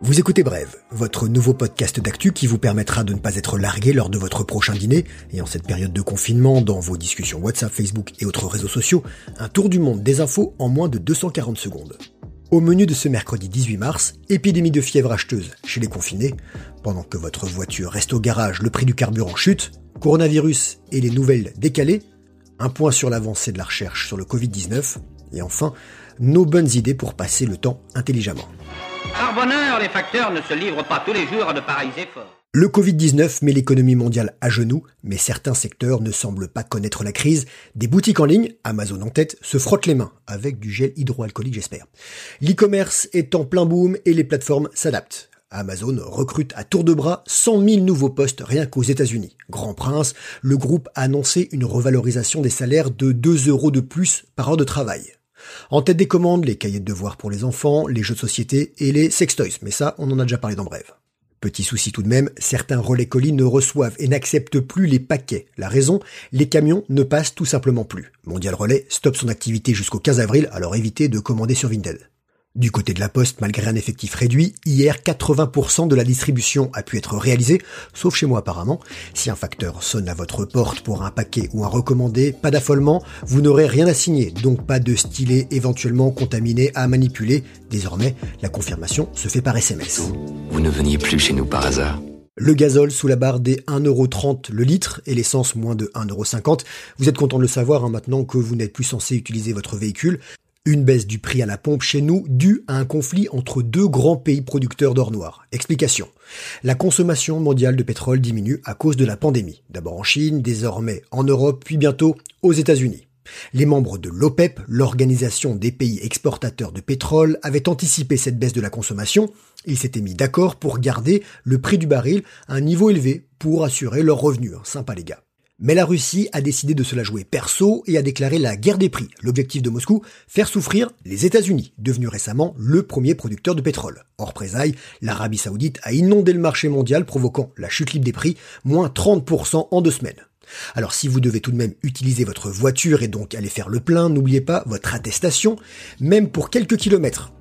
Vous écoutez Brève, votre nouveau podcast d'actu qui vous permettra de ne pas être largué lors de votre prochain dîner. Et en cette période de confinement dans vos discussions WhatsApp, Facebook et autres réseaux sociaux, un tour du monde des infos en moins de 240 secondes. Au menu de ce mercredi 18 mars, épidémie de fièvre acheteuse chez les confinés, pendant que votre voiture reste au garage, le prix du carburant chute, coronavirus et les nouvelles décalées, un point sur l'avancée de la recherche sur le Covid-19, et enfin, nos bonnes idées pour passer le temps intelligemment. Par bonheur, les facteurs ne se livrent pas tous les jours à de pareils efforts. Le Covid-19 met l'économie mondiale à genoux, mais certains secteurs ne semblent pas connaître la crise. Des boutiques en ligne, Amazon en tête, se frottent les mains, avec du gel hydroalcoolique j'espère. L'e-commerce est en plein boom et les plateformes s'adaptent. Amazon recrute à tour de bras 100 000 nouveaux postes rien qu'aux États-Unis. Grand Prince, le groupe a annoncé une revalorisation des salaires de 2 euros de plus par heure de travail. En tête des commandes, les cahiers de devoirs pour les enfants, les jeux de société et les sextoys. Mais ça, on en a déjà parlé dans Brève. Petit souci tout de même, certains relais colis ne reçoivent et n'acceptent plus les paquets. La raison, les camions ne passent tout simplement plus. Mondial Relais stoppe son activité jusqu'au 15 avril, alors évitez de commander sur Vinted. Du côté de la Poste, malgré un effectif réduit, hier 80% de la distribution a pu être réalisée, sauf chez moi apparemment. Si un facteur sonne à votre porte pour un paquet ou un recommandé, pas d'affolement, vous n'aurez rien à signer, donc pas de stylet éventuellement contaminé à manipuler. Désormais, la confirmation se fait par SMS. Vous ne veniez plus chez nous par hasard. Le gazole sous la barre des 1,30€ le litre et l'essence moins de 1,50€. Vous êtes content de le savoir hein, maintenant que vous n'êtes plus censé utiliser votre véhicule. Une baisse du prix à la pompe chez nous due à un conflit entre deux grands pays producteurs d'or noir. Explication. La consommation mondiale de pétrole diminue à cause de la pandémie. D'abord en Chine, désormais en Europe, puis bientôt aux États-Unis. Les membres de l'OPEP, l'organisation des pays exportateurs de pétrole, avaient anticipé cette baisse de la consommation. Ils s'étaient mis d'accord pour garder le prix du baril à un niveau élevé pour assurer leurs revenus. Sympa les gars. Mais la Russie a décidé de se la jouer perso et a déclaré la guerre des prix. L'objectif de Moscou, faire souffrir les États-Unis, devenus récemment le premier producteur de pétrole. Hors présaille, l'Arabie saoudite a inondé le marché mondial provoquant la chute libre des prix, moins 30% en deux semaines. Alors si vous devez tout de même utiliser votre voiture et donc aller faire le plein, n'oubliez pas votre attestation, même pour quelques kilomètres.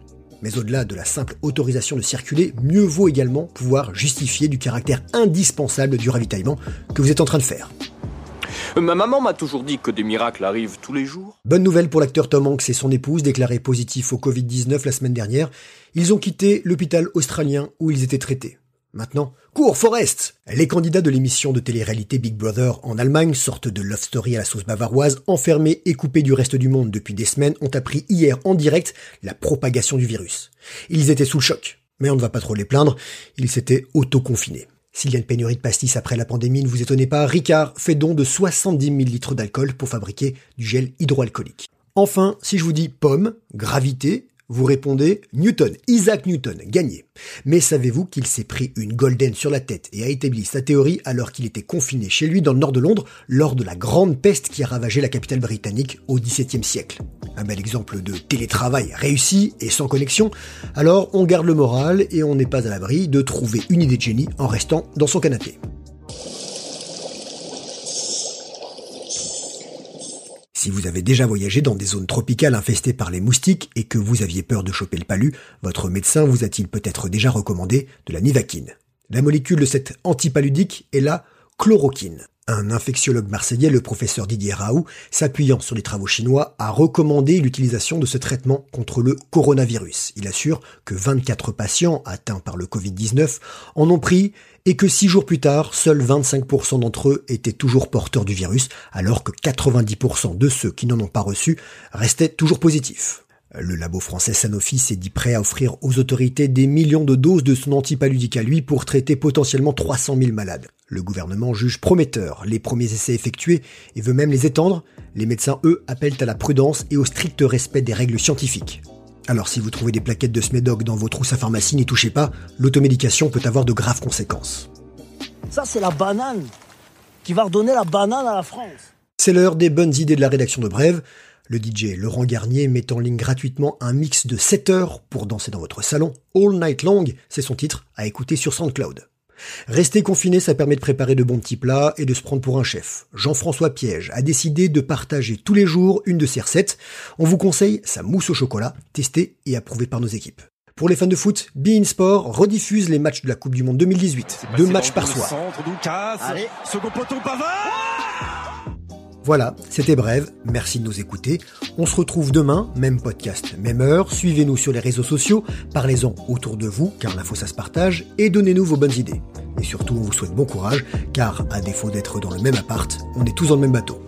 Mais au-delà de la simple autorisation de circuler, mieux vaut également pouvoir justifier du caractère indispensable du ravitaillement que vous êtes en train de faire. Ma maman m'a toujours dit que des miracles arrivent tous les jours. Bonne nouvelle pour l'acteur Tom Hanks et son épouse, déclarés positifs au Covid-19 la semaine dernière. Ils ont quitté l'hôpital australien où ils étaient traités. Maintenant, cours Forest Les candidats de l'émission de télé-réalité Big Brother en Allemagne, sorte de love story à la sauce bavaroise, enfermés et coupés du reste du monde depuis des semaines, ont appris hier en direct la propagation du virus. Ils étaient sous le choc. Mais on ne va pas trop les plaindre, ils s'étaient auto-confinés. S'il y a une pénurie de pastis après la pandémie, ne vous étonnez pas, Ricard fait don de 70 000 litres d'alcool pour fabriquer du gel hydroalcoolique. Enfin, si je vous dis pomme, gravité, vous répondez Newton, Isaac Newton, gagné. Mais savez-vous qu'il s'est pris une golden sur la tête et a établi sa théorie alors qu'il était confiné chez lui dans le nord de Londres lors de la grande peste qui a ravagé la capitale britannique au XVIIe siècle? Un bel exemple de télétravail réussi et sans connexion. Alors on garde le moral et on n'est pas à l'abri de trouver une idée de génie en restant dans son canapé. Si vous avez déjà voyagé dans des zones tropicales infestées par les moustiques et que vous aviez peur de choper le palu, votre médecin vous a-t-il peut-être déjà recommandé de la nivaquine? La molécule de cette antipaludique est la chloroquine. Un infectiologue marseillais, le professeur Didier Raoult, s'appuyant sur les travaux chinois, a recommandé l'utilisation de ce traitement contre le coronavirus. Il assure que 24 patients atteints par le Covid-19 en ont pris et que 6 jours plus tard, seuls 25% d'entre eux étaient toujours porteurs du virus, alors que 90% de ceux qui n'en ont pas reçu restaient toujours positifs. Le labo français Sanofi s'est dit prêt à offrir aux autorités des millions de doses de son antipaludique à lui pour traiter potentiellement 300 000 malades. Le gouvernement juge prometteur les premiers essais effectués et veut même les étendre. Les médecins, eux, appellent à la prudence et au strict respect des règles scientifiques. Alors si vous trouvez des plaquettes de Smedoc dans vos trousses à pharmacie, n'y touchez pas, l'automédication peut avoir de graves conséquences. Ça, c'est la banane qui va redonner la banane à la France. C'est l'heure des bonnes idées de la rédaction de Brève. Le DJ Laurent Garnier met en ligne gratuitement un mix de 7 heures pour danser dans votre salon. All Night Long, c'est son titre, à écouter sur SoundCloud. Rester confiné, ça permet de préparer de bons petits plats et de se prendre pour un chef. Jean-François Piège a décidé de partager tous les jours une de ses recettes. On vous conseille sa mousse au chocolat, testée et approuvée par nos équipes. Pour les fans de foot, Bein Sport rediffuse les matchs de la Coupe du Monde 2018, deux matchs par soir. Allez. Second poteau, Voilà, c'était bref, merci de nous écouter. On se retrouve demain, même podcast, même heure. Suivez-nous sur les réseaux sociaux, parlez-en autour de vous, car l'info ça se partage, et donnez-nous vos bonnes idées. Et surtout, on vous souhaite bon courage, car à défaut d'être dans le même appart, on est tous dans le même bateau.